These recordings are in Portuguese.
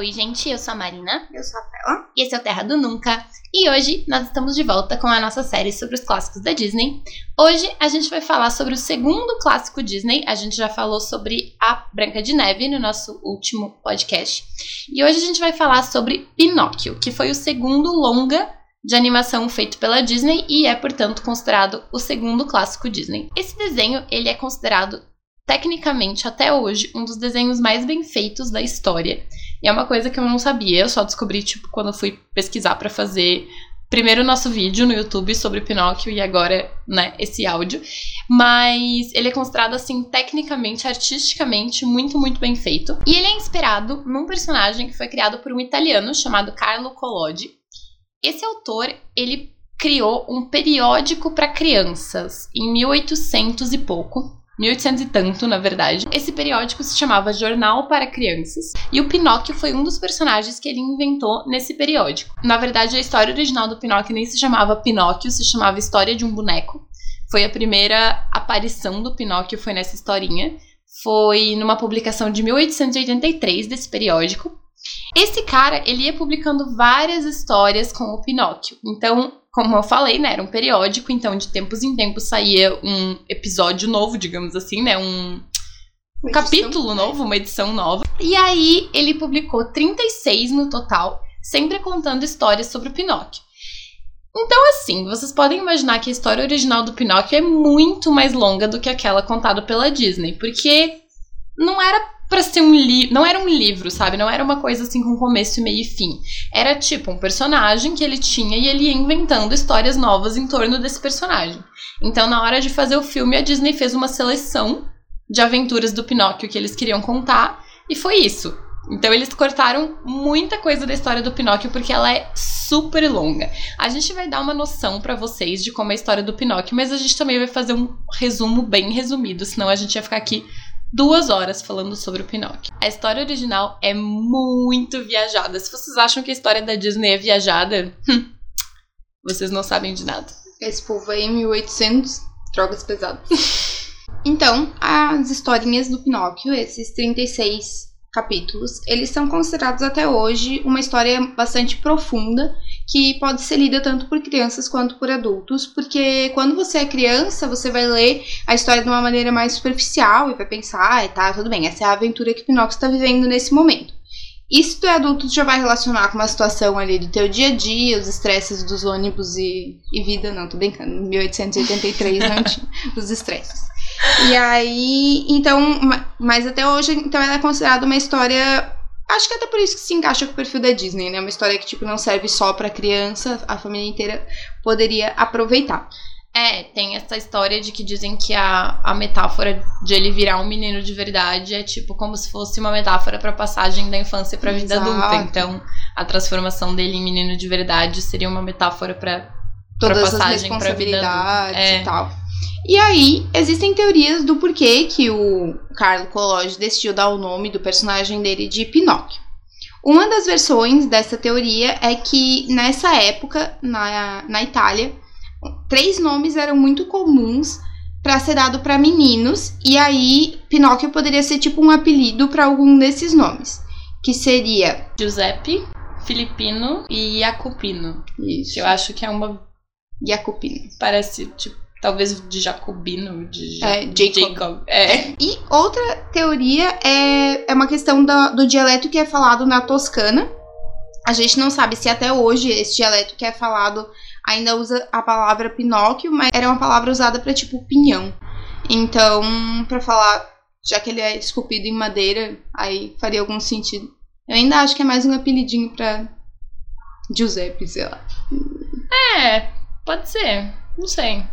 Oi, gente, eu sou a Marina. Eu sou a Rafaela. E esse é o Terra do Nunca. E hoje nós estamos de volta com a nossa série sobre os clássicos da Disney. Hoje a gente vai falar sobre o segundo clássico Disney. A gente já falou sobre a Branca de Neve no nosso último podcast. E hoje a gente vai falar sobre Pinóquio, que foi o segundo longa de animação feito pela Disney e é, portanto, considerado o segundo clássico Disney. Esse desenho, ele é considerado tecnicamente até hoje um dos desenhos mais bem feitos da história. E é uma coisa que eu não sabia, eu só descobri tipo quando eu fui pesquisar para fazer primeiro nosso vídeo no YouTube sobre Pinóquio e agora, né, esse áudio. Mas ele é considerado assim tecnicamente, artisticamente muito, muito bem feito. E ele é inspirado num personagem que foi criado por um italiano chamado Carlo Collodi. Esse autor, ele criou um periódico para crianças em 1800 e pouco. 1800 e tanto, na verdade. Esse periódico se chamava Jornal para Crianças, e o Pinóquio foi um dos personagens que ele inventou nesse periódico. Na verdade, a história original do Pinóquio nem se chamava Pinóquio, se chamava História de um Boneco. Foi a primeira aparição do Pinóquio, foi nessa historinha. Foi numa publicação de 1883 desse periódico. Esse cara, ele ia publicando várias histórias com o Pinóquio. Então, como eu falei, né, era um periódico, então de tempos em tempos saía um episódio novo, digamos assim, né, um, um capítulo novo, uma edição nova. E aí ele publicou 36 no total, sempre contando histórias sobre o Pinóquio. Então, assim, vocês podem imaginar que a história original do Pinóquio é muito mais longa do que aquela contada pela Disney, porque não era para ser um livro. Não era um livro, sabe? Não era uma coisa assim com começo, meio e fim. Era tipo um personagem que ele tinha e ele ia inventando histórias novas em torno desse personagem. Então, na hora de fazer o filme, a Disney fez uma seleção de aventuras do Pinóquio que eles queriam contar e foi isso. Então eles cortaram muita coisa da história do Pinóquio porque ela é super longa. A gente vai dar uma noção para vocês de como é a história do Pinóquio, mas a gente também vai fazer um resumo bem resumido, senão a gente ia ficar aqui duas horas falando sobre o Pinóquio. A história original é muito viajada. Se vocês acham que a história da Disney é viajada, hum, vocês não sabem de nada. Esse povo aí, 1800, drogas pesadas. então, as historinhas do Pinóquio, esses 36 capítulos, eles são considerados até hoje uma história bastante profunda que pode ser lida tanto por crianças quanto por adultos, porque quando você é criança, você vai ler a história de uma maneira mais superficial e vai pensar, ah, tá, tudo bem, essa é a aventura que Pinóquio está vivendo nesse momento. E se tu é adulto, tu já vai relacionar com uma situação ali do teu dia a dia, os estresses dos ônibus e, e vida, não, tô brincando, 1883 não tinha os estresses. E aí, então, mas até hoje, então ela é considerada uma história Acho que até por isso que se encaixa com o perfil da Disney, né? Uma história que, tipo, não serve só pra criança, a família inteira poderia aproveitar. É, tem essa história de que dizem que a, a metáfora de ele virar um menino de verdade é tipo como se fosse uma metáfora pra passagem da infância pra vida Exato. adulta. Então, a transformação dele em menino de verdade seria uma metáfora pra, Todas pra passagem as pra vida adulta. É. e tal. E aí, existem teorias do porquê que o Carlo Collodi decidiu dar o nome do personagem dele de Pinóquio. Uma das versões dessa teoria é que nessa época, na, na Itália, três nomes eram muito comuns para ser dado para meninos, e aí Pinóquio poderia ser tipo um apelido para algum desses nomes, que seria Giuseppe, Filipino e Jacopino. Isso. Eu acho que é uma Jacopino. Parece tipo Talvez de Jacobino, de é, Jacob. Jacob. É. E outra teoria é, é uma questão do, do dialeto que é falado na Toscana. A gente não sabe se até hoje esse dialeto que é falado ainda usa a palavra Pinóquio, mas era uma palavra usada para tipo pinhão. Então, para falar, já que ele é esculpido em madeira, aí faria algum sentido. Eu ainda acho que é mais um apelidinho pra Giuseppe, sei lá. É, pode ser. Não sei.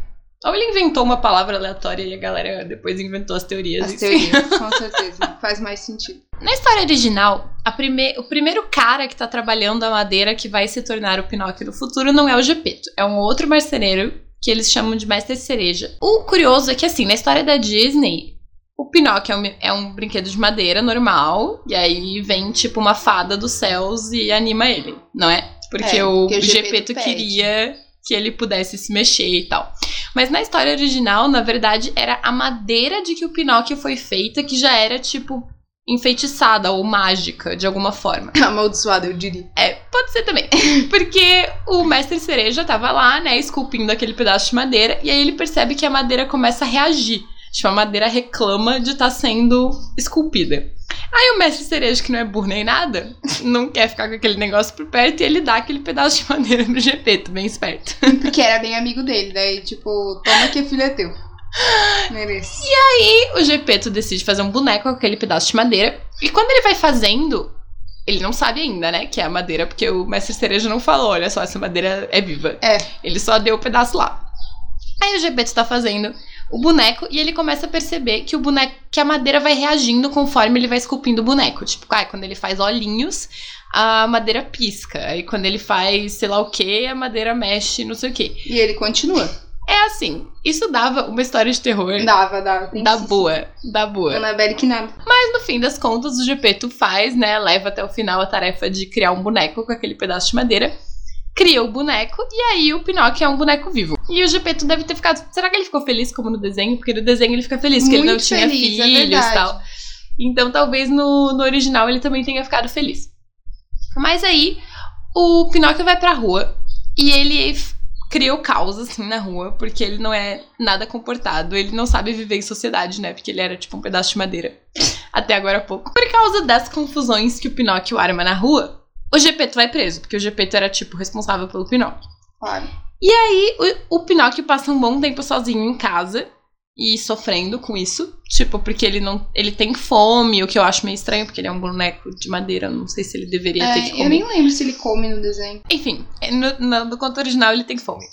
Ou ele inventou uma palavra aleatória e a galera depois inventou as teorias. As teorias, com certeza. Faz mais sentido. Na história original, prime o primeiro cara que tá trabalhando a madeira que vai se tornar o Pinóquio no futuro não é o Gepeto. É um outro marceneiro que eles chamam de Mestre Cereja. O curioso é que, assim, na história da Disney, o Pinóquio é um, é um brinquedo de madeira normal, e aí vem, tipo, uma fada dos céus e anima ele, não é? Porque é, o, o Gepeto queria que ele pudesse se mexer e tal. Mas na história original, na verdade, era a madeira de que o Pinóquio foi feita que já era tipo enfeitiçada ou mágica de alguma forma. Amaldiçoada, eu diria. É, pode ser também. Porque o mestre cereja tava lá, né, esculpindo aquele pedaço de madeira, e aí ele percebe que a madeira começa a reagir. Tipo, a madeira reclama de estar tá sendo esculpida. Aí o mestre cereja, que não é burro nem nada, não quer ficar com aquele negócio por perto e ele dá aquele pedaço de madeira pro GP, bem esperto. Porque era bem amigo dele, daí tipo, toma que filho é teu. Merece. E aí o Gepeto decide fazer um boneco com aquele pedaço de madeira. E quando ele vai fazendo, ele não sabe ainda, né, que é a madeira, porque o mestre cereja não falou, olha só, essa madeira é viva. É. Ele só deu o um pedaço lá. Aí o Gepeto está fazendo o boneco e ele começa a perceber que o boneco, que a madeira vai reagindo conforme ele vai esculpindo o boneco. Tipo, ah, quando ele faz olhinhos, a madeira pisca. Aí quando ele faz sei lá o que, a madeira mexe, não sei o que. E ele continua. É assim, isso dava uma história de terror. Dava, dava. Da boa, da boa. Annabelle que nada. Mas no fim das contas, o Gepeto faz, né? Leva até o final a tarefa de criar um boneco com aquele pedaço de madeira. Cria o boneco e aí o Pinóquio é um boneco vivo. E o Gepeto deve ter ficado. Será que ele ficou feliz como no desenho? Porque no desenho ele fica feliz, porque ele não tinha feliz, é filhos e é tal. Então talvez no, no original ele também tenha ficado feliz. Mas aí o Pinóquio vai pra rua e ele criou caos, assim, na rua, porque ele não é nada comportado. Ele não sabe viver em sociedade, né? Porque ele era tipo um pedaço de madeira. Até agora há pouco. Por causa das confusões que o Pinóquio arma na rua, o Gepeto vai preso, porque o Gepeto era, tipo, responsável pelo Pinóquio. Claro. E aí, o, o Pinóquio passa um bom tempo sozinho em casa e sofrendo com isso. Tipo, porque ele não. Ele tem fome, o que eu acho meio estranho, porque ele é um boneco de madeira. Não sei se ele deveria é, ter que comer. Eu nem lembro se ele come no desenho. Enfim, no, no, no conto original ele tem fome.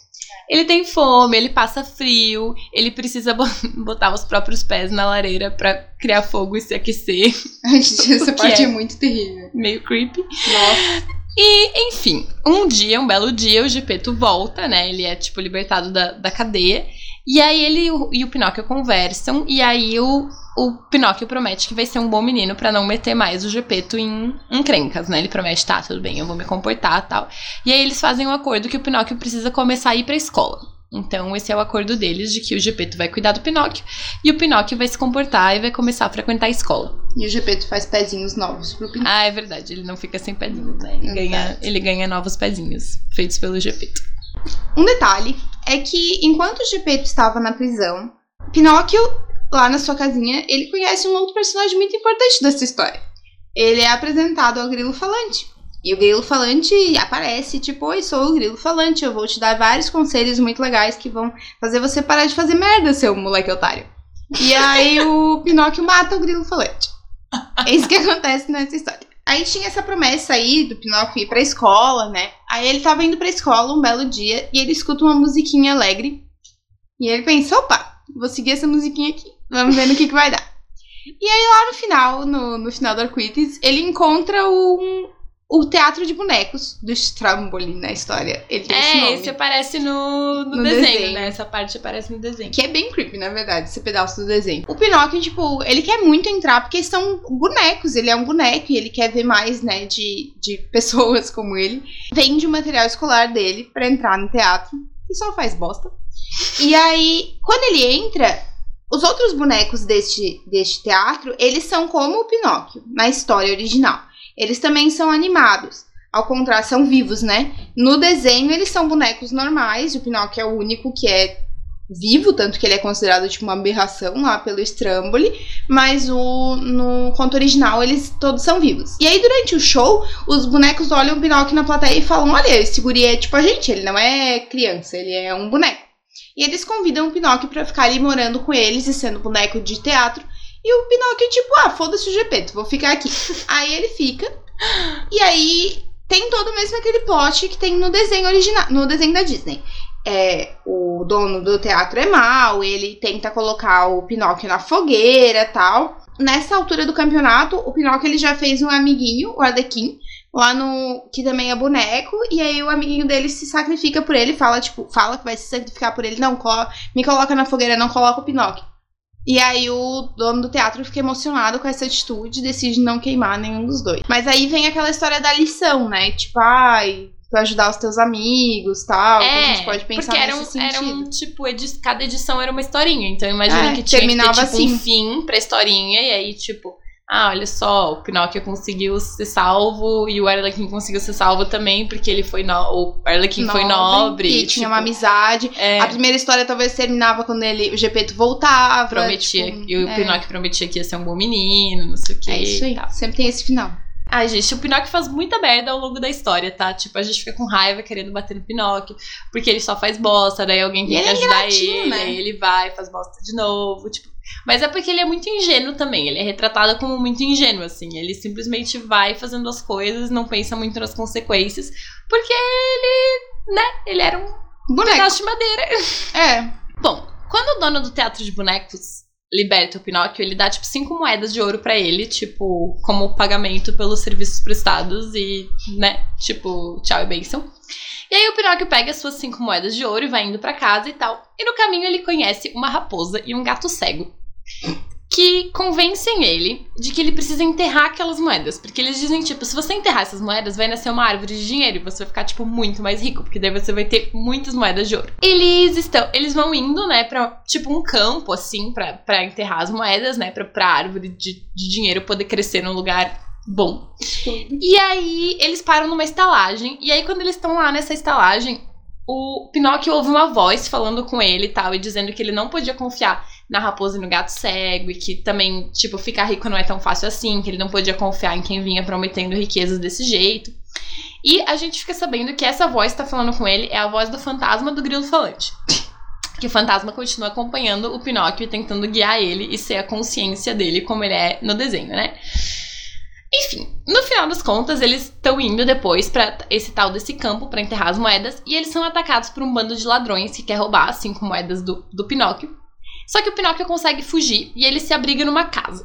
Ele tem fome, ele passa frio, ele precisa botar os próprios pés na lareira para criar fogo e se aquecer. Essa parte é, é muito terrível. Meio creepy. Nossa. E, enfim, um dia, um belo dia, o Gepeto volta, né? Ele é, tipo, libertado da, da cadeia. E aí ele e o Pinóquio conversam, e aí o, o Pinóquio promete que vai ser um bom menino para não meter mais o Gepeto em encrencas, né? Ele promete, tá, tudo bem, eu vou me comportar tal. E aí eles fazem um acordo que o Pinóquio precisa começar a ir pra escola. Então, esse é o acordo deles de que o Gepeto vai cuidar do Pinóquio e o Pinóquio vai se comportar e vai começar a frequentar a escola. E o Gepeto faz pezinhos novos pro Pinóquio. Ah, é verdade, ele não fica sem pezinhos, né? Ele, ganha, ele ganha novos pezinhos feitos pelo Gepeto. Um detalhe é que enquanto o Gepeto estava na prisão, Pinóquio, lá na sua casinha, ele conhece um outro personagem muito importante dessa história. Ele é apresentado ao Grilo Falante. E o Grilo Falante aparece, tipo, oi, sou o Grilo Falante, eu vou te dar vários conselhos muito legais que vão fazer você parar de fazer merda, seu moleque otário. E aí o Pinóquio mata o Grilo Falante. É isso que acontece nessa história. Aí tinha essa promessa aí do Pinóquio ir pra escola, né? Aí ele tava indo pra escola um belo dia e ele escuta uma musiquinha alegre. E ele pensa, opa, vou seguir essa musiquinha aqui. Vamos ver no que, que vai dar. E aí lá no final, no, no final do arco-íris, ele encontra um, o teatro de bonecos do Stromboli na história. Ele tem é, esse, nome. esse aparece no, no, no desenho, desenho, né? Essa parte aparece no desenho. Que é bem creepy, na verdade, esse pedaço do desenho. O Pinóquio, tipo, ele quer muito entrar porque são bonecos. Ele é um boneco e ele quer ver mais, né, de, de pessoas como ele. Vende o material escolar dele para entrar no teatro. E só faz bosta. E aí, quando ele entra, os outros bonecos deste, deste teatro, eles são como o Pinóquio, na história original eles também são animados. Ao contrário, são vivos, né? No desenho, eles são bonecos normais. O Pinóquio é o único que é vivo, tanto que ele é considerado tipo uma aberração lá pelo Stramboli, mas o no conto original eles todos são vivos. E aí durante o show, os bonecos olham o Pinóquio na plateia e falam: "Olha, esse guri é tipo a gente, ele não é criança, ele é um boneco". E eles convidam o Pinóquio para ficar ali morando com eles e sendo boneco de teatro e o Pinóquio, tipo, ah, foda-se o Gepeto, vou ficar aqui. aí ele fica. E aí tem todo mesmo aquele plot que tem no desenho original, no desenho da Disney. É, o dono do teatro é mau, ele tenta colocar o Pinóquio na fogueira tal. Nessa altura do campeonato, o Pinóquio ele já fez um amiguinho, o Arlequim, lá no. que também é boneco, e aí o amiguinho dele se sacrifica por ele, fala, tipo, fala que vai se sacrificar por ele, não, me coloca na fogueira, não coloca o Pinóquio. E aí o dono do teatro fica emocionado com essa atitude e decide não queimar nenhum dos dois. Mas aí vem aquela história da lição, né? Tipo, ai, tu ajudar os teus amigos tal. É, a gente pode pensar porque era um, era um, tipo, edi cada edição era uma historinha. Então imagina é, que tinha terminava que ter, tipo, assim. um fim pra historinha. E aí, tipo, ah, olha só, o Pinóquio conseguiu ser salvo e o Arlequim conseguiu ser salvo também porque ele foi no... o Arlequim foi nobre e tipo, tinha uma amizade. é, A primeira história talvez terminava quando ele, o Gepeto voltava. prometia tipo, e o é. Pinóquio prometia que ia ser um bom menino, não sei o que. É isso aí. Sempre tem esse final. Ai, gente, o Pinóquio faz muita merda ao longo da história, tá? Tipo, a gente fica com raiva querendo bater no Pinóquio, porque ele só faz bosta, daí alguém tem que ele é ajudar ingratinho, ele, né? aí ele vai, faz bosta de novo, tipo. Mas é porque ele é muito ingênuo também, ele é retratado como muito ingênuo, assim. Ele simplesmente vai fazendo as coisas, não pensa muito nas consequências, porque ele, né, ele era um Boneco. pedaço de madeira. É. Bom, quando o dono do teatro de bonecos liberta o Pinóquio, ele dá, tipo, cinco moedas de ouro pra ele, tipo, como pagamento pelos serviços prestados e, né, tipo, tchau e bênção. E aí o Pinóquio pega as suas cinco moedas de ouro e vai indo pra casa e tal. E no caminho ele conhece uma raposa e um gato cego. Que convencem ele de que ele precisa enterrar aquelas moedas. Porque eles dizem, tipo, se você enterrar essas moedas, vai nascer uma árvore de dinheiro e você vai ficar, tipo, muito mais rico. Porque daí você vai ter muitas moedas de ouro. Eles estão. Eles vão indo, né, pra, tipo, um campo, assim, pra, pra enterrar as moedas, né? Pra, pra árvore de, de dinheiro poder crescer num lugar bom. E aí eles param numa estalagem. E aí, quando eles estão lá nessa estalagem, o Pinóquio ouve uma voz falando com ele e tal, e dizendo que ele não podia confiar na raposa e no gato cego, e que também, tipo, ficar rico não é tão fácil assim, que ele não podia confiar em quem vinha prometendo riquezas desse jeito. E a gente fica sabendo que essa voz que tá falando com ele é a voz do fantasma do grilo falante. Que o fantasma continua acompanhando o Pinóquio e tentando guiar ele e ser a consciência dele como ele é no desenho, né? Enfim, no final das contas, eles estão indo depois pra esse tal desse campo pra enterrar as moedas e eles são atacados por um bando de ladrões que quer roubar as cinco moedas do, do Pinóquio. Só que o Pinóquio consegue fugir e ele se abriga numa casa.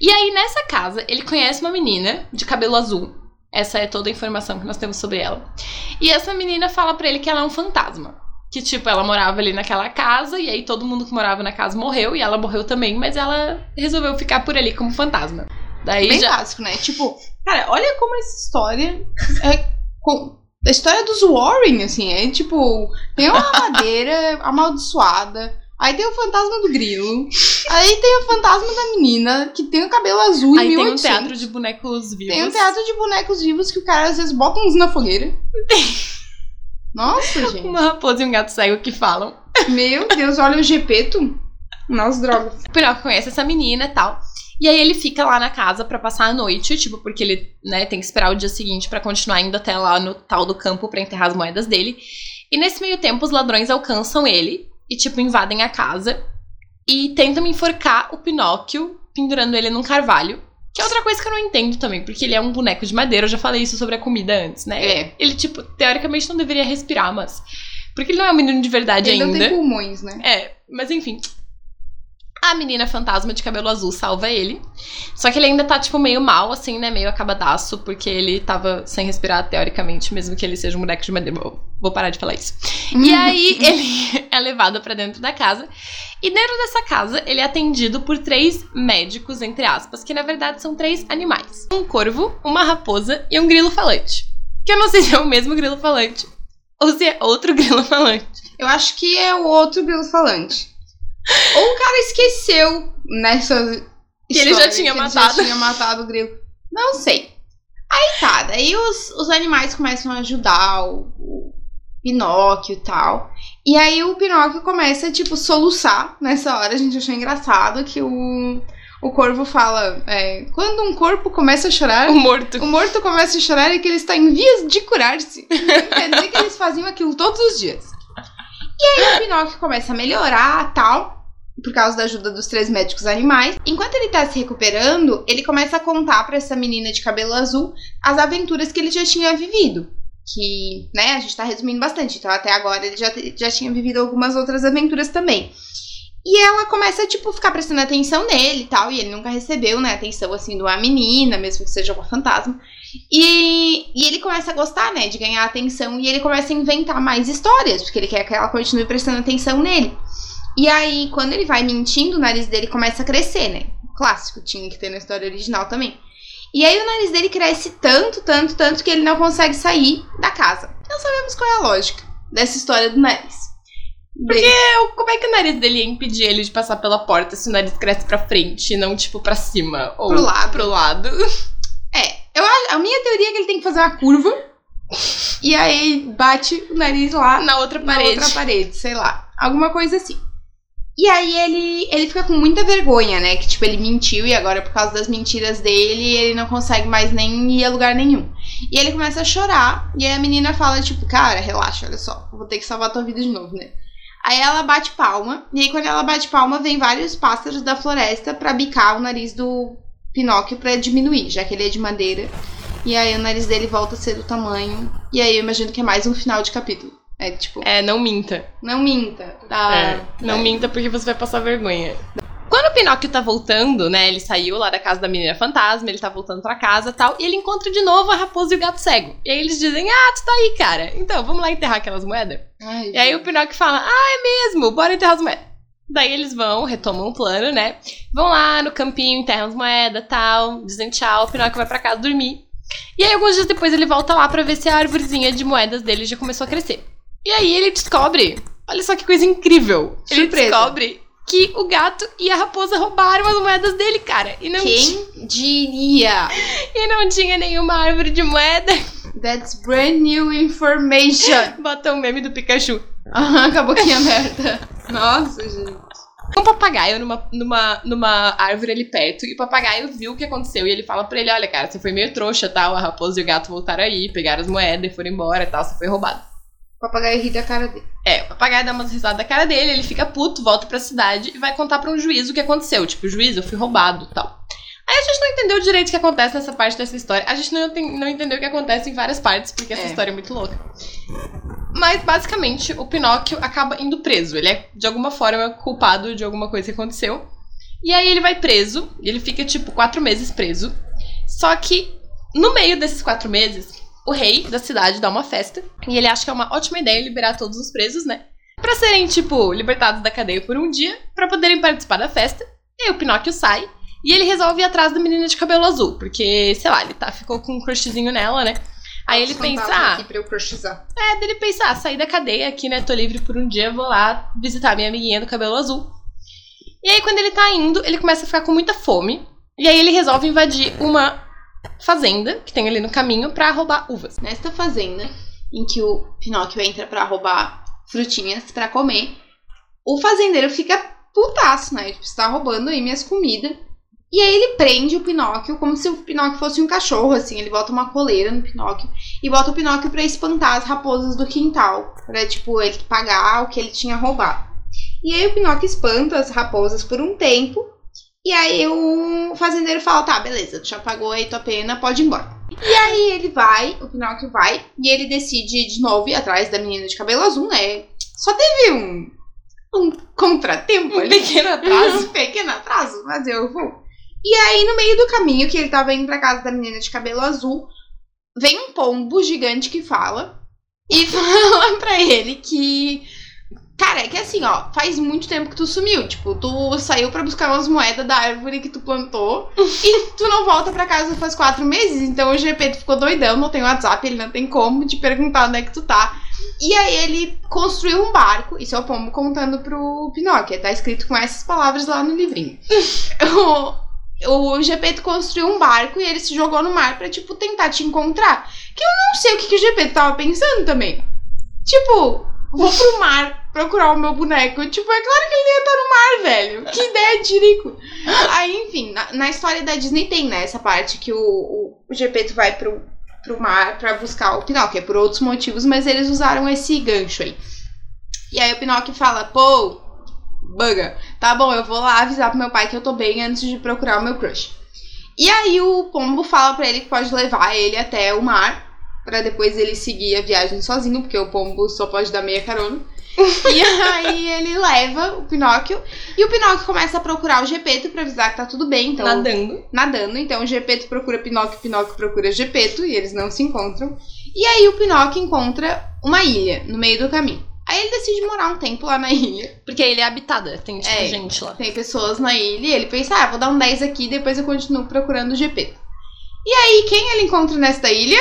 E aí, nessa casa, ele conhece uma menina de cabelo azul. Essa é toda a informação que nós temos sobre ela. E essa menina fala pra ele que ela é um fantasma. Que, tipo, ela morava ali naquela casa, e aí todo mundo que morava na casa morreu, e ela morreu também, mas ela resolveu ficar por ali como fantasma. Daí Bem já. básico, né? Tipo, cara, olha como essa história é. com- a história dos Warren, assim, é tipo, tem uma madeira amaldiçoada, aí tem o fantasma do grilo, aí tem o fantasma da menina que tem o cabelo azul Aí tem um 1800. teatro de bonecos vivos. Tem um teatro de bonecos vivos que o cara às vezes bota uns na fogueira. Nossa, gente. Uma raposa e um gato cego que falam. Meu Deus, olha o Gepeto. Nas drogas. O Pinóquio conhece essa menina e tal. E aí ele fica lá na casa pra passar a noite, tipo, porque ele, né, tem que esperar o dia seguinte pra continuar indo até lá no tal do campo pra enterrar as moedas dele. E nesse meio tempo os ladrões alcançam ele e tipo invadem a casa e tentam enforcar o Pinóquio pendurando ele num carvalho. Que é outra coisa que eu não entendo também, porque ele é um boneco de madeira, eu já falei isso sobre a comida antes, né? É. Ele, tipo, teoricamente não deveria respirar, mas. Porque ele não é um menino de verdade Ele não ainda. tem pulmões, né? É, mas enfim. A menina fantasma de cabelo azul salva ele. Só que ele ainda tá, tipo, meio mal, assim, né? Meio acabadaço, porque ele tava sem respirar, teoricamente, mesmo que ele seja um boneco de madeira. Vou- parar de falar isso. E aí ele é levado pra dentro da casa. E dentro dessa casa, ele é atendido por três médicos, entre aspas, que na verdade são três animais: um corvo, uma raposa e um grilo falante. Que eu não sei se é o mesmo grilo falante ou se é outro grilo falante. Eu acho que é o outro grilo falante. Ou o cara esqueceu nessa. Que ele já tinha que matado. Ele já tinha matado o grilo. Não sei. Aí tá, daí os, os animais começam a ajudar o, o Pinóquio e tal. E aí o Pinóquio começa, tipo, soluçar nessa hora. A gente achou engraçado que o, o corvo fala: é, quando um corpo começa a chorar, O morto. o morto começa a chorar e que ele está em vias de curar-se. Quer dizer que eles faziam aquilo todos os dias. E aí o Pinóquio começa a melhorar tal, por causa da ajuda dos três médicos animais. Enquanto ele tá se recuperando, ele começa a contar pra essa menina de cabelo azul as aventuras que ele já tinha vivido. Que, né, a gente tá resumindo bastante. Então, até agora ele já, já tinha vivido algumas outras aventuras também. E ela começa, tipo, ficar prestando atenção nele e tal. E ele nunca recebeu, né, atenção, assim, de uma menina, mesmo que seja uma fantasma. E, e ele começa a gostar, né, de ganhar atenção. E ele começa a inventar mais histórias, porque ele quer que ela continue prestando atenção nele. E aí, quando ele vai mentindo, o nariz dele começa a crescer, né? Clássico, tinha que ter na história original também. E aí o nariz dele cresce tanto, tanto, tanto que ele não consegue sair da casa. Não sabemos qual é a lógica dessa história do nariz. Porque como é que o nariz dele ia impedir ele de passar pela porta se o nariz cresce pra frente e não, tipo, pra cima? Ou Pro lado. Pro lado. É, eu, a minha teoria é que ele tem que fazer uma curva e aí bate o nariz lá Na outra na parede. outra parede, sei lá. Alguma coisa assim. E aí ele, ele fica com muita vergonha, né? Que, tipo, ele mentiu e agora, por causa das mentiras dele, ele não consegue mais nem ir a lugar nenhum. E ele começa a chorar. E aí a menina fala, tipo, cara, relaxa, olha só. Vou ter que salvar tua vida de novo, né? Aí ela bate palma. E aí, quando ela bate palma, vem vários pássaros da floresta pra bicar o nariz do Pinóquio pra diminuir, já que ele é de madeira. E aí o nariz dele volta a ser do tamanho. E aí eu imagino que é mais um final de capítulo. É tipo, É, não minta. não minta. Tá. É, não minta porque você vai passar vergonha. Quando o Pinóquio tá voltando, né? Ele saiu lá da casa da menina fantasma, ele tá voltando pra casa e tal, e ele encontra de novo a raposa e o gato cego. E aí eles dizem: Ah, tu tá aí, cara. Então, vamos lá enterrar aquelas moedas? Ai, E aí o Pinóquio fala: Ah, é mesmo, bora enterrar as moedas. Daí eles vão, retomam o plano, né? Vão lá no campinho, enterram as moedas tal, dizem tchau, o Pinóquio vai pra casa dormir. E aí, alguns dias depois, ele volta lá pra ver se a árvorezinha de moedas dele já começou a crescer. E aí ele descobre, olha só que coisa incrível. Ele Surpresa. descobre que o gato e a raposa roubaram as moedas dele, cara. E não, Quem diria? e não tinha nenhuma árvore de moeda. That's brand new information. Bota o meme do Pikachu. Aham, com a boquinha aberta. Nossa, gente. um papagaio numa, numa, numa árvore ali perto. E o papagaio viu o que aconteceu. E ele fala pra ele: Olha, cara, você foi meio trouxa, tal. A raposa e o gato voltaram aí, pegaram as moedas e foram embora tal. Você foi roubado. O papagaio ri da cara dele. É, o papagaio dá umas risadas da cara dele, ele fica puto, volta pra cidade e vai contar pra um juiz o que aconteceu. Tipo, juiz, eu fui roubado tal. Aí a gente não entendeu direito o que acontece nessa parte dessa história. A gente não, tem- não entendeu o que acontece em várias partes, porque essa É. história é muito louca. Mas, basicamente, o Pinóquio acaba indo preso. Ele é, de alguma forma, culpado de alguma coisa que aconteceu. E aí ele vai preso, e ele fica, tipo, quatro meses preso. Só que, no meio desses quatro meses, o rei da cidade dá uma festa. E ele acha que é uma ótima ideia liberar todos os presos, né? Pra serem, tipo, libertados da cadeia por um dia, pra poderem participar da festa. E aí o Pinóquio sai. E ele resolve ir atrás da menina de cabelo azul, porque, sei lá, ele tá, ficou com um crushzinho nela, né? Aí ele pensa, ah, aqui pra eu crushizar. é, dele pensar, ah, sair da cadeia aqui, né? Tô livre por um dia, vou lá visitar minha amiguinha do cabelo azul. E aí, quando ele tá indo, ele começa a ficar com muita fome. E aí ele resolve invadir uma fazenda que tem ali no caminho pra roubar uvas. Nesta fazenda, em que o Pinóquio entra pra roubar frutinhas pra comer, o fazendeiro fica putaço, né? Tipo, você tá roubando aí minhas comidas. E aí ele prende o Pinóquio como se o Pinóquio fosse um cachorro, assim. Ele bota uma coleira no Pinóquio e bota o Pinóquio pra espantar as raposas do quintal. Pra, tipo, ele pagar o que ele tinha roubado. E aí o Pinóquio espanta as raposas por um tempo. E aí o fazendeiro fala, tá, beleza, tu já pagou aí tua pena, pode ir embora. E aí ele vai, o Pinóquio vai, e ele decide de novo ir atrás da menina de cabelo azul, né? Só teve um, um contratempo Um ali. pequeno atraso. Um pequeno atraso, mas eu vou. E aí, no meio do caminho que ele tava indo pra casa da menina de cabelo azul, vem um pombo gigante que fala e fala pra ele que. Cara, é que assim, ó, faz muito tempo que tu sumiu. Tipo, tu saiu pra buscar umas moedas da árvore que tu plantou e tu não volta pra casa faz quatro meses. Então o GP ficou doidão, não tem WhatsApp, ele não tem como te perguntar onde é que tu tá. E aí ele construiu um barco, isso é o pombo contando pro Pinóquio, tá escrito com essas palavras lá no livrinho. o, o Gepeto construiu um barco e ele se jogou no mar pra, tipo, tentar te encontrar. Que eu não sei o que, que o Gepeto tava pensando também. Tipo, vou pro mar procurar o meu boneco. Tipo, é claro que ele ia estar no mar, velho. Que ideia de rico. Aí, enfim, na, na história da Disney tem, né, essa parte que o, o, o Gepeto vai pro, pro mar pra buscar o Pinóquio. É por outros motivos, mas eles usaram esse gancho aí. E aí o Pinóquio fala, pô, buga, tá bom, eu vou lá avisar pro meu pai que eu tô bem antes de procurar o meu crush. E aí o Pombo fala pra ele que pode levar ele até o mar, pra depois ele seguir a viagem sozinho, porque o Pombo só pode dar meia carona. e aí ele leva o Pinóquio, e o Pinóquio começa a procurar o Gepeto pra avisar que tá tudo bem, então Nadando. nadando. Então o Gepeto procura Pinóquio, Pinóquio procura Gepeto e eles não se encontram. E aí o Pinóquio encontra uma ilha no meio do caminho. Aí ele decide morar um tempo lá na ilha. Porque ele é habitada, tem tipo É. gente lá. Tem pessoas na ilha e ele pensa, ah, vou dar um 10 aqui depois eu continuo procurando o Gepeto. E aí quem ele encontra nesta ilha?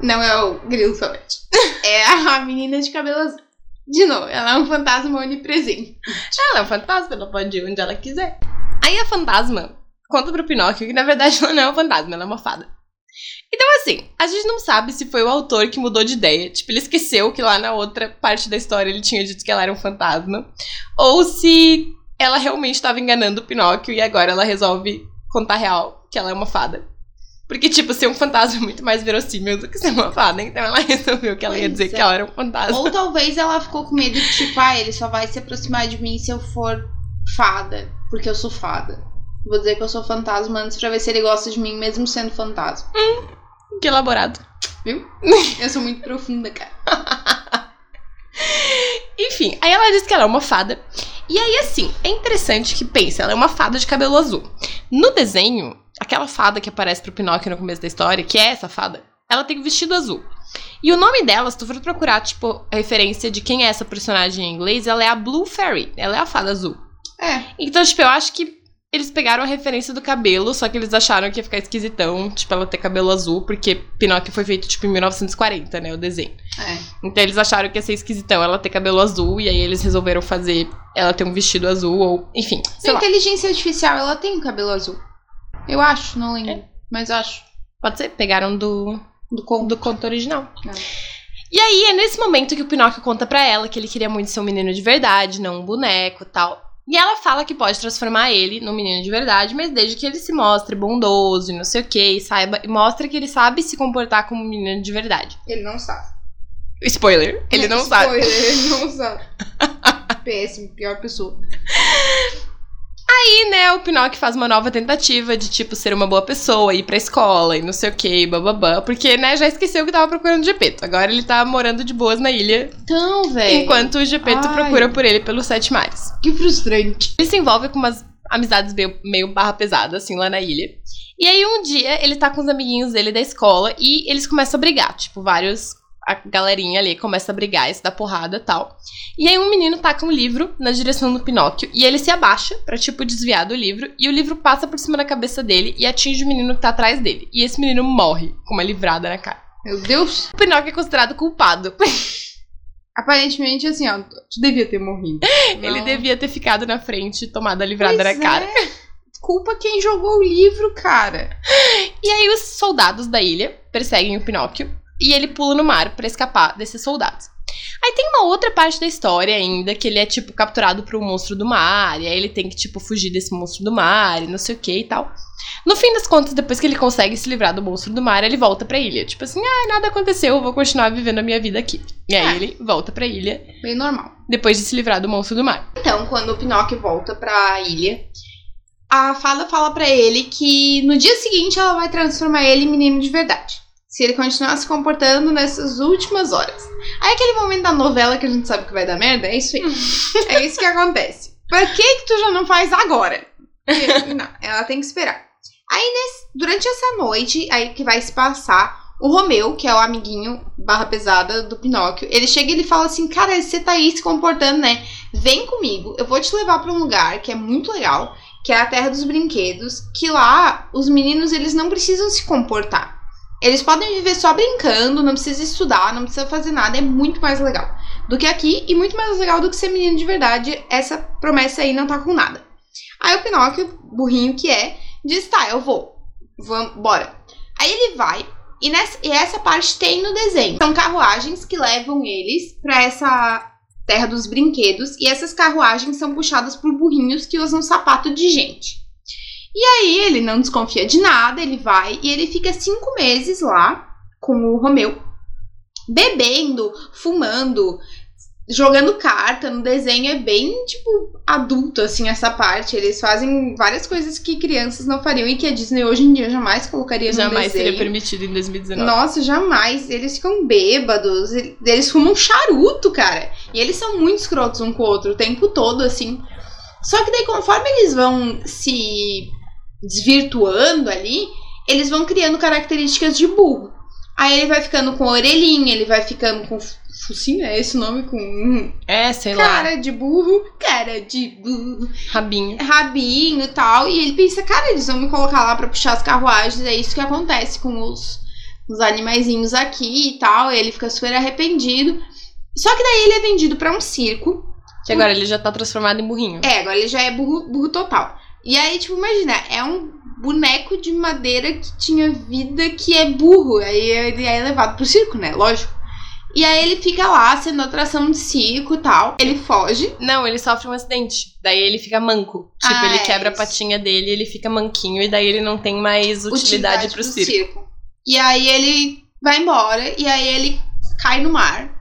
Não é o Grilo Falante. é a menina de cabelo azul. De novo, ela é um fantasma onipresente. Ela é um fantasma, ela pode ir onde ela quiser. Aí a fantasma conta pro Pinóquio que na verdade ela não é um fantasma, ela é uma fada. Então, assim, a gente não sabe se foi o autor que mudou de ideia. Tipo, ele esqueceu que lá na outra parte da história ele tinha dito que ela era um fantasma. Ou se ela realmente estava enganando o Pinóquio e agora ela resolve contar real que ela é uma fada. Porque, tipo, ser um fantasma é muito mais verossímil do que ser uma fada. Então ela resolveu que ela ia dizer é. que ela era um fantasma. Ou talvez ela ficou com medo de, tipo, ah, ele só vai se aproximar de mim se eu for fada. Porque eu sou fada. Vou dizer que eu sou fantasma antes pra ver se ele gosta de mim, mesmo sendo fantasma. Que elaborado. Viu? Eu sou muito profunda, cara. Enfim, aí ela diz que ela é uma fada. E aí, assim, é interessante que pensa, ela é uma fada de cabelo azul. No desenho, aquela fada que aparece pro Pinóquio no começo da história, que é essa fada, ela tem um vestido azul. E o nome dela, se tu for procurar, tipo, a referência de quem é essa personagem em inglês, ela é a Blue Fairy. Ela é a fada azul. É. Então, tipo, eu acho que eles pegaram a referência do cabelo, só que eles acharam que ia ficar esquisitão, tipo, ela ter cabelo azul, porque Pinóquio foi feito, tipo, em 1940, né, o desenho. É. Então eles acharam que ia ser esquisitão ela ter cabelo azul, e aí eles resolveram fazer ela ter um vestido azul, ou, enfim, sei A lá. inteligência artificial, ela tem um cabelo azul. Eu acho, não lembro. Mas acho. Pode ser, pegaram do, Do conto. do conto original. É. E aí é nesse momento que o Pinóquio conta pra ela que ele queria muito ser um menino de verdade, não um boneco e tal. E ela fala que pode transformar ele num menino de verdade, mas desde que ele se mostre bondoso e não sei o que, e saiba, e mostre que ele sabe se comportar como um menino de verdade. Ele não sabe. Spoiler, ele não sabe. Spoiler, ele não sabe. Péssimo, pior pessoa. Aí, né, o Pinóquio faz uma nova tentativa de, tipo, ser uma boa pessoa, ir pra escola e não sei o que, bababá. Porque, né, já esqueceu que tava procurando o Gepeto. Agora ele tá morando de boas na ilha, Então, velho. enquanto o Gepeto procura por ele pelos sete mares. Que frustrante. Ele se envolve com umas amizades meio, meio barra pesada, assim, lá na ilha. E aí, um dia, ele tá com os amiguinhos dele da escola e eles começam a brigar. Tipo, vários. A galerinha ali começa a brigar, e se dá porrada e tal. E aí, um menino taca um livro na direção do Pinóquio e ele se abaixa pra, tipo, desviar do livro. E o livro passa por cima da cabeça dele e atinge o menino que tá atrás dele. E esse menino morre com uma livrada na cara. Meu Deus. O Pinóquio é considerado culpado. Aparentemente, assim, ó, tu devia ter morrido. Ele Não. devia ter ficado na frente e tomado a livrada Pois na cara. é. Culpa quem jogou o livro, cara. E aí os soldados da ilha perseguem o Pinóquio e ele pula no mar pra escapar desses soldados. Aí tem uma outra parte da história ainda que ele é tipo capturado por um monstro do mar e aí ele tem que tipo fugir desse monstro do mar e não sei o que e tal. No fim das contas, depois que ele consegue se livrar do monstro do mar, ele volta pra ilha. Tipo assim, ah, nada aconteceu, eu vou continuar vivendo a minha vida aqui. E aí É. ele volta pra ilha Bem normal. depois de se livrar do monstro do mar. Então, quando o Pinóquio volta pra ilha, a fada fala pra ele que no dia seguinte ela vai transformar ele em menino de verdade. Se ele continuar se comportando nessas últimas horas. Aí aquele momento da novela que a gente sabe que vai dar merda, é isso aí. é isso que acontece. Por que que tu já não faz agora? Porque, Não, ela tem que esperar. Aí, nesse- durante essa noite, aí que vai se passar, o Romeu, que é o amiguinho barra pesada do Pinóquio, ele chega e ele fala assim, cara, você tá aí se comportando, né? Vem comigo, eu vou te levar pra um lugar que é muito legal, que é a Terra dos Brinquedos, que lá os meninos eles não precisam se comportar. Eles podem viver só brincando, não precisa estudar, não precisa fazer nada, é muito mais legal do que aqui e muito mais legal do que ser menino de verdade. Essa promessa aí não tá com nada. Aí o Pinóquio, burrinho que é, diz: "Tá, eu vou. Vamos, bora". Aí ele vai e, nessa, e essa parte tem no desenho. São carruagens que levam eles pra essa terra dos brinquedos e essas carruagens são puxadas por burrinhos que usam sapato de gente. E aí ele não desconfia de nada, ele vai e ele fica cinco meses lá com o Romeu, bebendo, fumando, jogando carta. No desenho é bem, tipo, adulto, assim, essa parte. Eles fazem várias coisas que crianças não fariam e que a Disney hoje em dia jamais colocaria no Jamais desenho. seria permitido em 2019. Nossa, jamais. Eles ficam bêbados. ele- Eles fumam charuto, cara. E eles são muito escrotos um com o outro o tempo todo, assim. Só que daí, conforme eles vão se desvirtuando ali, eles vão criando características de burro. Aí ele vai ficando com orelhinha, ele vai ficando com focinho, é esse o nome? Com É, sei lá, cara de burro, cara de burro rabinho. rabinho e tal. E ele pensa, cara, eles vão me colocar lá pra puxar as carruagens. É isso que acontece com os, os animaizinhos aqui e tal. E ele fica super arrependido. Só que daí ele é vendido pra um circo. Que agora ele já tá transformado em burrinho. É, agora ele já é burro, burro total. E aí, tipo, imagina, é um boneco de madeira que tinha vida que é burro. Aí ele é levado pro circo, né? Lógico. E aí ele fica lá sendo atração de circo e tal. Ele foge. Não, ele sofre um acidente. Daí ele fica manco. Tipo, Ah, ele é quebra a patinha dele, ele fica manquinho e daí ele não tem mais utilidade, pro circo. E aí ele vai embora e aí ele cai no mar.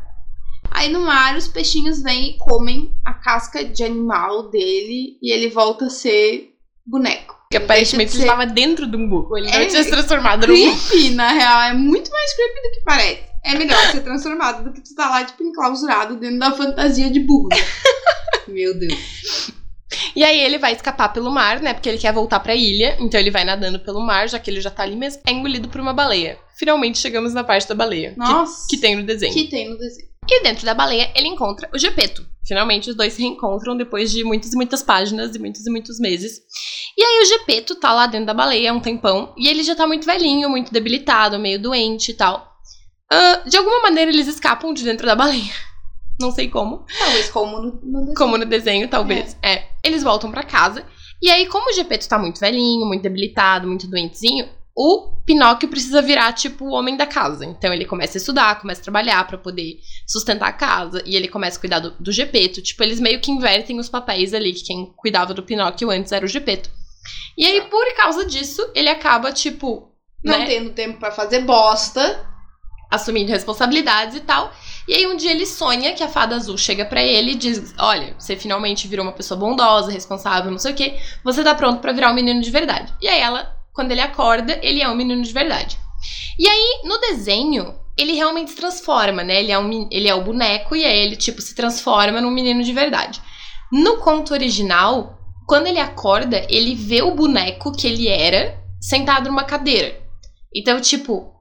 Aí no mar os peixinhos vêm e comem a casca de animal dele e ele volta a ser boneco. Porque aparentemente de ser- estava dentro de um burro. Ele não É, tinha se transformado num burro. Creepy, na real, é muito mais creepy do que parece. É melhor ser transformado do que tu tá lá, tipo, enclausurado dentro da fantasia de burro. Meu Deus. E aí ele vai escapar pelo mar, né? Porque ele quer voltar pra ilha. Então ele vai nadando pelo mar, já que ele já tá ali mesmo. É engolido por uma baleia. Finalmente chegamos na parte da baleia. que- Nossa. Que, tem no desenho. Que tem no desenho. E dentro da baleia, ele encontra o Gepeto. Finalmente, os dois se reencontram depois de muitas e muitas páginas e muitos e muitos meses. E aí, o Gepeto tá lá dentro da baleia há um tempão. E ele já tá muito velhinho, muito debilitado, meio doente e tal. Ah, de alguma maneira, eles escapam de dentro da baleia. Não sei como. Talvez como no, no desenho. Como no desenho, talvez. É. Eles voltam pra casa. E aí, como o Gepeto tá muito velhinho, muito debilitado, muito doentezinho, o Pinóquio precisa virar, tipo, o homem da casa. Então ele começa a estudar, começa a trabalhar pra poder sustentar a casa. E ele começa a cuidar do, do Gepeto. Tipo, eles meio que invertem os papéis ali, que quem cuidava do Pinóquio antes era o Gepeto. E aí, por causa disso, ele acaba, tipo, Não né, tendo tempo pra fazer bosta. assumindo responsabilidades e tal. E aí um dia ele sonha que a fada azul chega pra ele e diz: "Olha, você finalmente virou uma pessoa bondosa, responsável, não sei o quê. Você tá pronto pra virar um menino de verdade". E aí ela, quando ele acorda, ele é um menino de verdade. E aí no desenho ele realmente se transforma, né? Ele é um ele é o boneco e aí ele tipo se transforma num menino de verdade. No conto original, quando ele acorda, ele vê o boneco que ele era sentado numa cadeira. Então, tipo,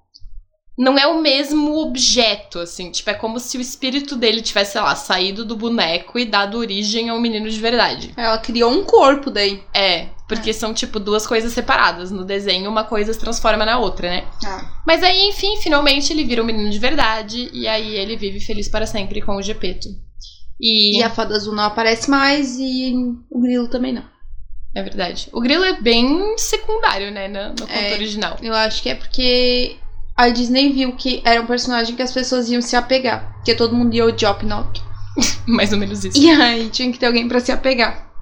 não é o mesmo objeto, assim. Tipo, é como se o espírito dele tivesse, sei lá, saído do boneco e dado origem ao menino de verdade. Ela criou um corpo daí. É, porque são, tipo, duas coisas separadas. No desenho, uma coisa se transforma na outra, né? Ah. Mas aí, enfim, finalmente ele vira um menino de verdade. E aí ele vive feliz para sempre com o Gepeto. E, E a fada azul não aparece mais e o grilo também não. é verdade. O grilo é bem secundário, né? No, no conto É. original. Eu acho que é porque a Disney viu que era um personagem que as pessoas iam se apegar. Porque todo mundo ia odiar o Pinóquio. Mais ou menos isso. E aí tinha que ter alguém pra se apegar.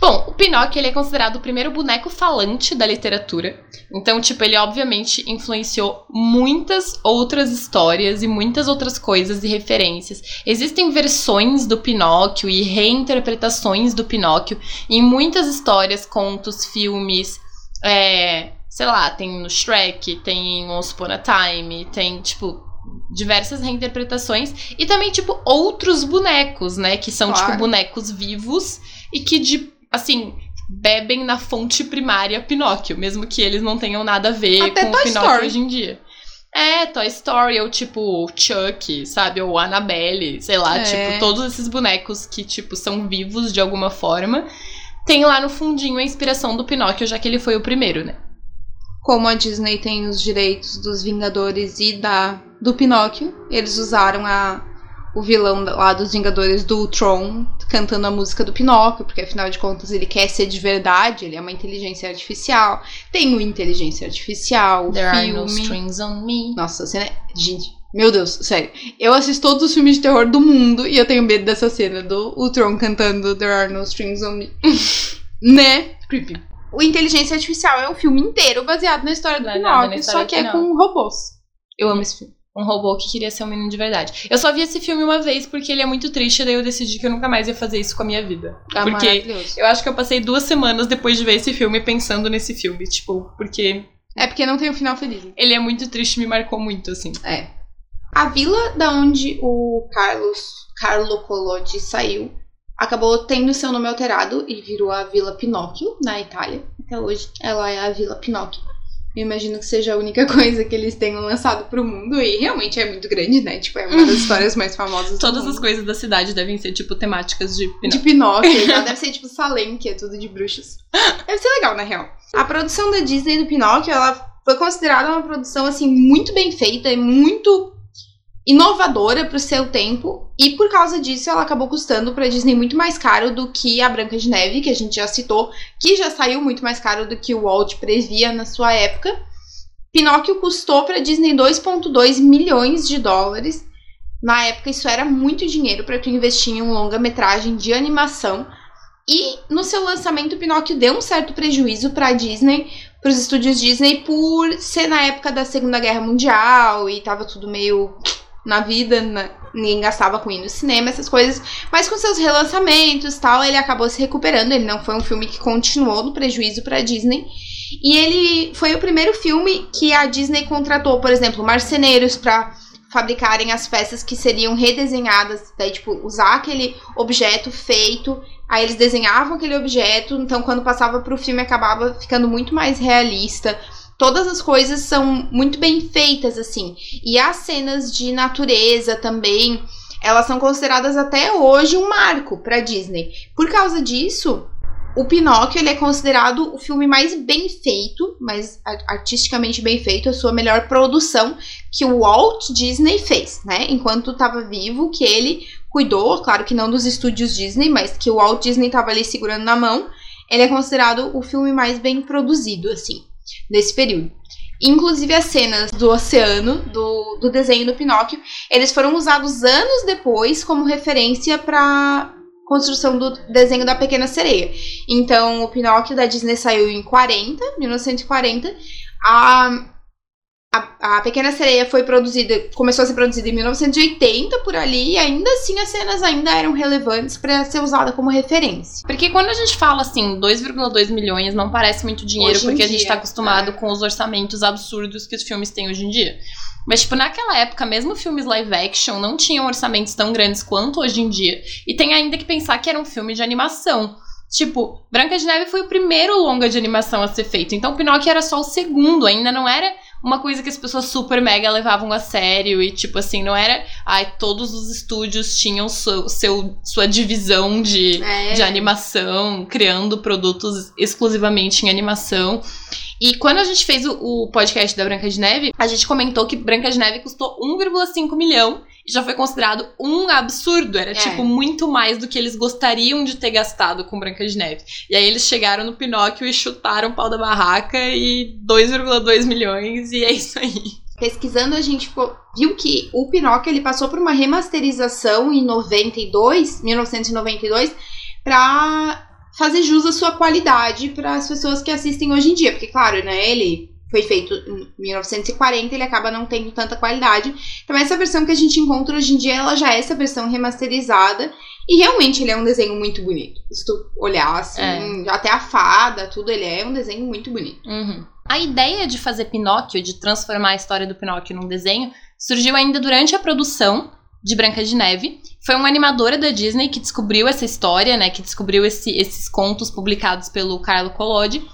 Bom, o Pinóquio ele é considerado o primeiro boneco falante da literatura. Então, tipo, ele obviamente influenciou muitas outras histórias e muitas outras coisas e referências. Existem versões do Pinóquio e reinterpretações do Pinóquio em muitas histórias, contos, filmes. É, sei lá, tem no Shrek, tem em Once Upon a Time, tem, tipo, diversas reinterpretações. E também, tipo, outros bonecos, né? Que são, Claro. tipo, bonecos vivos e que, de, assim, bebem na fonte primária Pinóquio, mesmo que eles não tenham nada a ver Até com Toy o Pinóquio Story. hoje em dia. É, Toy Story, ou tipo Chuck, sabe? Ou Annabelle, sei lá, É. tipo, todos esses bonecos que, tipo, são vivos de alguma forma. Tem lá no fundinho a inspiração do Pinóquio, já que ele foi o primeiro, né? Como a Disney tem os direitos dos Vingadores e da do Pinóquio, eles usaram a, o vilão lá dos Vingadores do Tron cantando a música do Pinóquio, porque afinal de contas ele quer ser de verdade, ele é uma inteligência artificial. Tem o Inteligência Artificial, o There are no filme. strings on me. Nossa, a cena. é- Gente, meu Deus, sério. Eu assisto todos os filmes de terror do mundo e eu tenho medo dessa cena do o Tron cantando There Are No Strings on Me. né? Creepy. O Inteligência Artificial é um filme inteiro baseado na história do é Pinóquio, só que é com robôs. Eu amo esse filme. Um robô que queria ser um menino de verdade. Eu só vi esse filme uma vez porque ele é muito triste, daí eu decidi que eu nunca mais ia fazer isso com a minha vida. É porque eu acho que eu passei duas semanas depois de ver esse filme pensando nesse filme, tipo, porque É porque não tem um final feliz. ele é muito triste e me marcou muito, assim. É. A vila da onde o Carlos Carlo Collodi saiu acabou tendo seu nome alterado e virou a Vila Pinóquio na Itália. Até hoje ela é a Vila Pinóquio. Eu imagino que seja a única coisa que eles tenham lançado pro mundo e realmente é muito grande, né? Tipo, é uma das histórias mais famosas Todas as coisas da cidade devem ser, tipo, temáticas de De Pinóquio. Pinóquio, ela deve ser tipo Salem, que é tudo de bruxas. Deve ser legal, na real. A produção da Disney do Pinóquio, ela foi considerada uma produção, assim, muito bem feita e muito inovadora para o seu tempo e por causa disso ela acabou custando para Disney muito mais caro do que a Branca de Neve, que a gente já citou, que já saiu muito mais caro do que o Walt previa na sua época. Pinóquio custou para Disney 2.2 milhões de dólares. Na época isso era muito dinheiro para tu investir em um longa-metragem de animação. E no seu lançamento, Pinóquio deu um certo prejuízo para a Disney, para os estúdios Disney, por ser na época da Segunda Guerra Mundial e tava tudo meio na vida, na, ninguém gastava com ir no cinema, essas coisas. Mas com seus relançamentos tal, ele acabou se recuperando. Ele não foi um filme que continuou no prejuízo para Disney. E ele foi o primeiro filme que a Disney contratou, por exemplo, marceneiros para fabricarem as peças que seriam redesenhadas, daí tipo usar aquele objeto feito, aí eles desenhavam aquele objeto, então quando passava para o filme acabava ficando muito mais realista todas as coisas são muito bem feitas, assim. E as cenas de natureza também, elas são consideradas até hoje um marco para Disney. Por causa disso, o Pinóquio ele é considerado o filme mais bem feito, mais artisticamente bem feito, a sua melhor produção que o Walt Disney fez, né? Enquanto estava vivo, que ele cuidou, claro que não dos estúdios Disney, mas que o Walt Disney estava ali segurando na mão. Ele é considerado o filme mais bem produzido, assim nesse período. Inclusive as cenas do oceano, do, do desenho do Pinóquio, eles foram usados anos depois como referência para construção do desenho da Pequena Sereia. Então, o Pinóquio da Disney saiu em 40, 1940. A a, a, Pequena Sereia foi produzida, começou a ser produzida em 1980 por ali, e ainda assim as cenas ainda eram relevantes para ser usada como referência. Porque quando a gente fala assim, 2,2 milhões não parece muito dinheiro, Hoje porque a dia, gente tá acostumado é. com os orçamentos absurdos que os filmes têm hoje em dia. Mas, tipo, naquela época, mesmo filmes live action não tinham orçamentos tão grandes quanto hoje em dia. E tem ainda que pensar que era um filme de animação. Tipo, Branca de Neve foi o primeiro longa de animação a ser feito. Então, Pinóquio era só o segundo, ainda não era uma coisa que as pessoas super mega levavam a sério e tipo assim, não era, ai, todos os estúdios tinham seu, seu sua divisão de, É. de animação, criando produtos exclusivamente em animação. E quando a gente fez o, o podcast da Branca de Neve, a gente comentou que Branca de Neve custou 1,5 milhão já foi considerado um absurdo. Era, É. tipo, muito mais do que eles gostariam de ter gastado com Branca de Neve. E aí eles chegaram no Pinóquio e chutaram o pau da barraca e 2,2 milhões e é isso aí. Pesquisando, a gente viu que o Pinóquio ele passou por uma remasterização em 92, 1992, para fazer jus à sua qualidade para as pessoas que assistem hoje em dia, porque claro, né, ele foi feito em 1940, ele acaba não tendo tanta qualidade. Então essa versão que a gente encontra hoje em dia, ela já é essa versão remasterizada e realmente ele é um desenho muito bonito. Se tu olhar assim, É. até a fada, tudo, ele é um desenho muito bonito. Uhum. A ideia de fazer Pinóquio, de transformar a história do Pinóquio num desenho, surgiu ainda durante a produção de Branca de Neve. Foi uma animadora da Disney que descobriu essa história, né? Que descobriu esse- esses contos publicados pelo Carlo Collodi.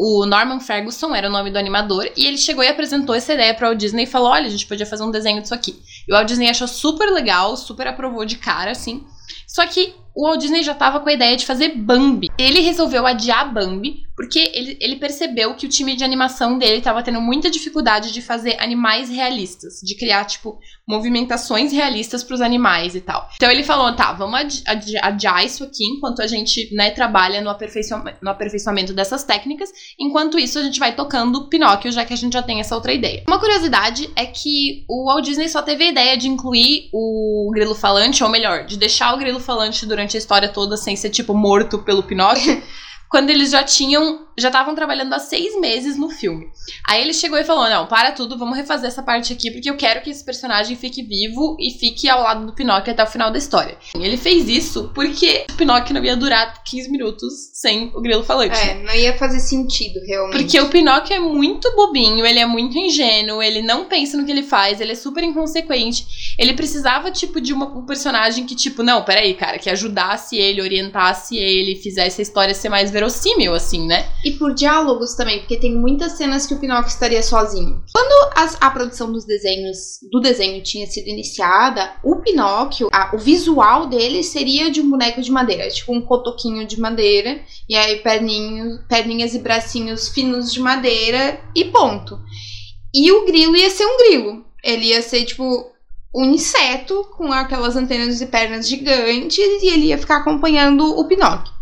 O Norman Ferguson era o nome do animador, e ele chegou e apresentou essa ideia para o Disney e falou: olha, a gente podia fazer um desenho disso aqui. E o Walt Disney achou super legal, super aprovou de cara, assim. Só que o Walt Disney já tava com a ideia de fazer Bambi. Ele resolveu adiar Bambi porque ele, ele percebeu que o time de animação dele tava tendo muita dificuldade de fazer animais realistas, de criar, tipo, movimentações realistas pros animais e tal. Então ele falou: tá, vamos adi- adi- adiar isso aqui enquanto a gente, né, trabalha no, aperfeiçoa- no aperfeiçoamento dessas técnicas. Enquanto isso, a gente vai tocando Pinóquio, já que a gente já tem essa outra ideia. Uma curiosidade é que o Walt Disney só teve a ideia de incluir o grilo falante, ou melhor, de deixar o grilo falante durante a história toda sem ser, tipo, morto pelo Pinóquio. Quando eles já tinham, já estavam trabalhando há seis meses no filme. Aí ele chegou e falou: Não, para tudo, vamos refazer essa parte aqui, porque eu quero que esse personagem fique vivo e fique ao lado do Pinóquio até o final da história. Ele fez isso porque o Pinóquio não ia durar 15 minutos sem o grilo falante. É, não ia fazer sentido, realmente. Porque o Pinóquio é muito bobinho, ele é muito ingênuo, ele não pensa no que ele faz, ele é super inconsequente. Ele precisava, tipo, de uma, um personagem que, tipo, não, peraí, cara, que ajudasse ele, orientasse ele, fizesse a história ser mais verossímil, assim, né? E por diálogos também, porque tem muitas cenas que o Pinóquio estaria sozinho. Quando as- a produção dos desenhos do desenho tinha sido iniciada, o Pinóquio, a- o visual dele seria de um boneco de madeira, tipo um cotoquinho de madeira, e aí perninhos, perninhas e bracinhos finos de madeira e ponto. E o grilo ia ser um grilo. Ele ia ser tipo um inseto com aquelas antenas e pernas gigantes e ele ia ficar acompanhando o Pinóquio.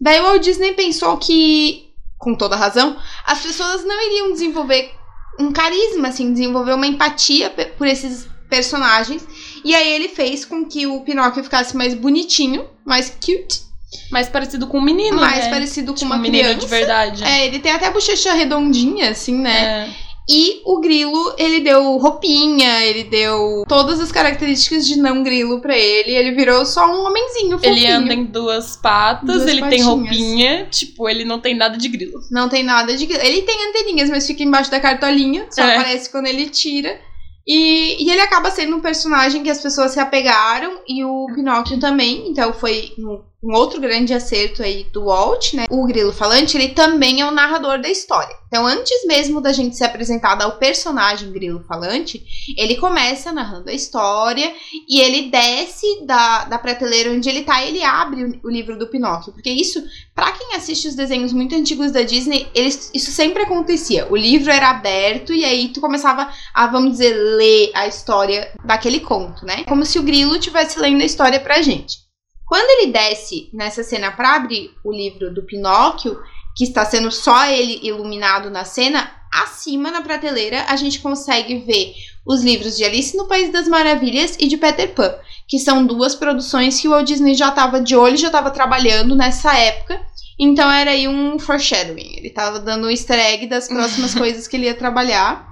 Daí o Walt Disney pensou que, com toda razão, as pessoas não iriam desenvolver um carisma, assim, desenvolver uma empatia por esses personagens. E aí ele fez com que o Pinóquio ficasse mais bonitinho, mais cute. Mais parecido com um menino, mais né? parecido com Tipo, uma um menino criança. de verdade. É, ele tem até a bochecha redondinha, assim, né? É. E o grilo, ele deu roupinha, ele deu todas as características de não grilo pra ele. Ele virou só um homenzinho fofinho. Ele anda em duas patas, Duas ele tem patinhas. roupinha, tipo, ele não tem nada de grilo. Não tem nada de grilo. Ele tem anteninhas, mas fica embaixo da cartolinha. Só É. aparece quando ele tira. E, e ele acaba sendo um personagem que as pessoas se apegaram. E o Pinóquio também. Então foi um, um outro grande acerto aí do Walt, né? O Grilo Falante, ele também é o narrador da história. Então, antes mesmo da gente ser apresentado ao personagem Grilo Falante, ele começa narrando a história e ele desce da, da prateleira onde ele tá e ele abre o, o livro do Pinóquio. Porque isso, pra quem assiste os desenhos muito antigos da Disney, eles, isso sempre acontecia. O livro era aberto e aí tu começava a, vamos dizer, ler a história daquele conto, né? Como se o Grilo estivesse lendo a história pra gente. Quando ele desce nessa cena pra abrir o livro do Pinóquio, que está sendo só ele iluminado na cena, acima na prateleira a gente consegue ver os livros de Alice no País das Maravilhas e de Peter Pan, que são duas produções que o Walt Disney já estava de olho, já estava trabalhando nessa época. Então era aí um foreshadowing. Ele estava dando um easter egg das próximas coisas que ele ia trabalhar.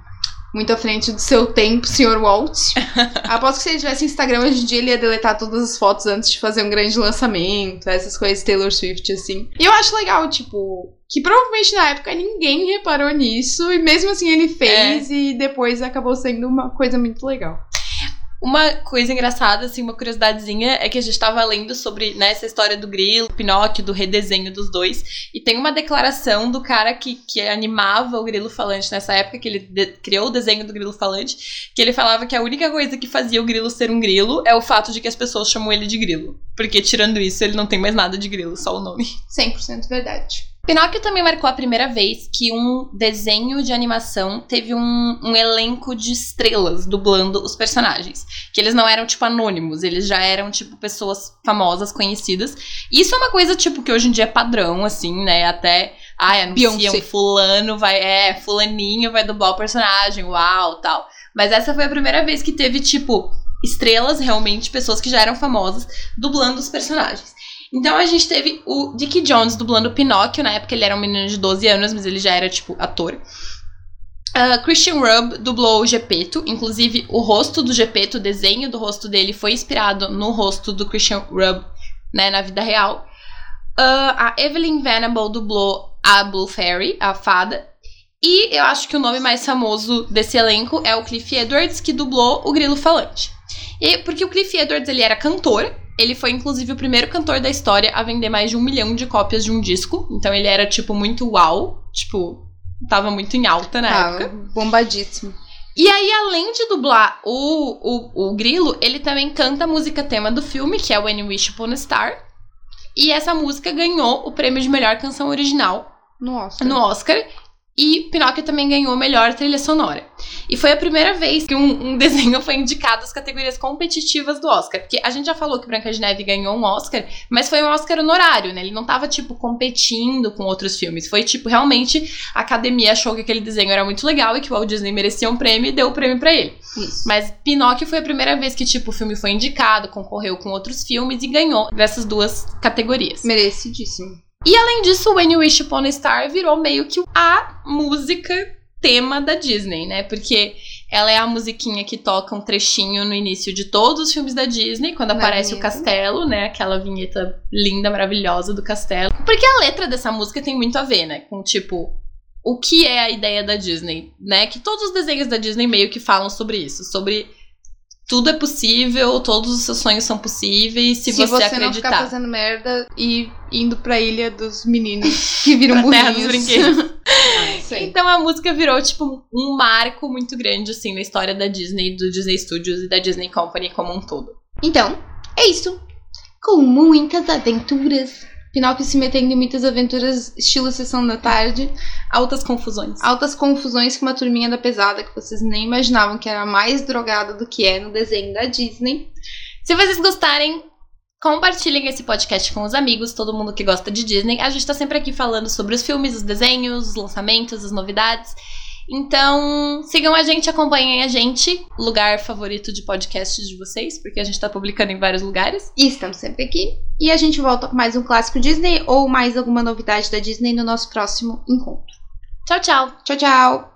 Muito à frente do seu tempo, Sr. Walt. Aposto que se ele tivesse Instagram hoje em dia, ele ia deletar todas as fotos antes de fazer um grande lançamento, essas coisas Taylor Swift, assim. E eu acho legal, tipo, que provavelmente na época ninguém reparou nisso, e mesmo assim ele fez, e depois acabou sendo uma coisa muito legal. Uma coisa engraçada, assim, uma curiosidadezinha, é que a gente tava lendo sobre né, essa história do Grilo, Pinóquio, do redesenho dos dois, e tem uma declaração do cara que, que animava o Grilo Falante nessa época, que ele criou o desenho do Grilo Falante, que ele falava que a única coisa que fazia o Grilo ser um grilo é o fato de que as pessoas chamam ele de Grilo. Porque tirando isso, ele não tem mais nada de grilo, só o nome. 100% verdade. Pinóquio também marcou a primeira vez que um desenho de animação teve um, um elenco de estrelas dublando os personagens. Que eles não eram, tipo, anônimos, eles já eram, tipo, pessoas famosas, conhecidas. Isso é uma coisa, tipo, que hoje em dia é padrão, assim, né? Até. Ai, anunciam Beyoncé. fulano vai. É, fulaninho vai dublar o personagem, uau, tal. Mas essa foi a primeira vez que teve, tipo, estrelas, realmente, pessoas que já eram famosas, dublando os personagens. Então a gente teve o Dickie Jones dublando Pinóquio, na época ele era um menino de 12 anos, mas ele já era, tipo, ator. Ah, Christian Rubb dublou o Gepeto, inclusive o rosto do Gepeto, o desenho do rosto dele foi inspirado no rosto do Christian Rubb, né, na vida real. Ah, a Evelyn Venable dublou a Blue Fairy, a fada. E eu acho que o nome mais famoso desse elenco é o Cliff Edwards, que dublou o Grilo Falante. E porque o Cliff Edwards ele era cantor, ele foi inclusive o primeiro cantor da história a vender mais de um milhão de cópias de um disco. Então ele era tipo muito uau, tipo tava muito em alta na Ah, época. bombadíssimo. E aí, além de dublar o, o, o Grilo, ele também canta a música tema do filme, que é When You Wish Upon a Star. E essa música ganhou o prêmio de melhor canção original Nossa. no Oscar. E Pinóquio também ganhou melhor trilha sonora. E foi a primeira vez que um, um desenho foi indicado às categorias competitivas do Oscar. Porque a gente já falou que Branca de Neve ganhou um Oscar, mas foi um Oscar honorário, né? Ele não tava, tipo, competindo com outros filmes. Foi, tipo, realmente a academia achou que aquele desenho era muito legal e que o Walt Disney merecia um prêmio e deu o prêmio pra ele. Isso. Mas Pinóquio foi a primeira vez que, tipo, o filme foi indicado, concorreu com outros filmes e ganhou dessas duas categorias. Merecidíssimo. Além disso, When You Wish Upon a Star virou meio que a música tema da Disney, né? Porque ela é a musiquinha que toca um trechinho no início de todos os filmes da Disney, quando Na aparece o vinheta. castelo, né? Aquela vinheta linda, maravilhosa do castelo. Porque a letra dessa música tem muito a ver, né? Com, tipo, o que é a ideia da Disney, né? Que todos os desenhos da Disney meio que falam sobre isso, sobre tudo é possível, todos os seus sonhos são possíveis, se, você, não acreditar. ficar fazendo merda e indo pra ilha dos meninos que viram Pra terra dos brinquedos. Ah. Então a música virou, tipo, um marco muito grande, assim, na história da Disney, do Disney Studios e da Disney Company como um todo. Então, é isso. Com muitas aventuras Pinóquio se metendo em muitas aventuras estilo Sessão da Tarde. Altas confusões. Altas confusões com uma turminha da pesada que vocês nem imaginavam que era mais drogada do que é no desenho da Disney. Se vocês gostarem, compartilhem esse podcast com os amigos, todo mundo que gosta de Disney. A gente tá sempre aqui falando sobre os filmes, os desenhos, os lançamentos, as novidades. Então, sigam a gente, acompanhem a gente, lugar favorito de podcasts de vocês, porque a gente tá publicando em vários lugares. E estamos sempre aqui. E a gente volta com mais um clássico Disney ou mais alguma novidade da Disney no nosso próximo encontro. Tchau, tchau. Tchau, tchau.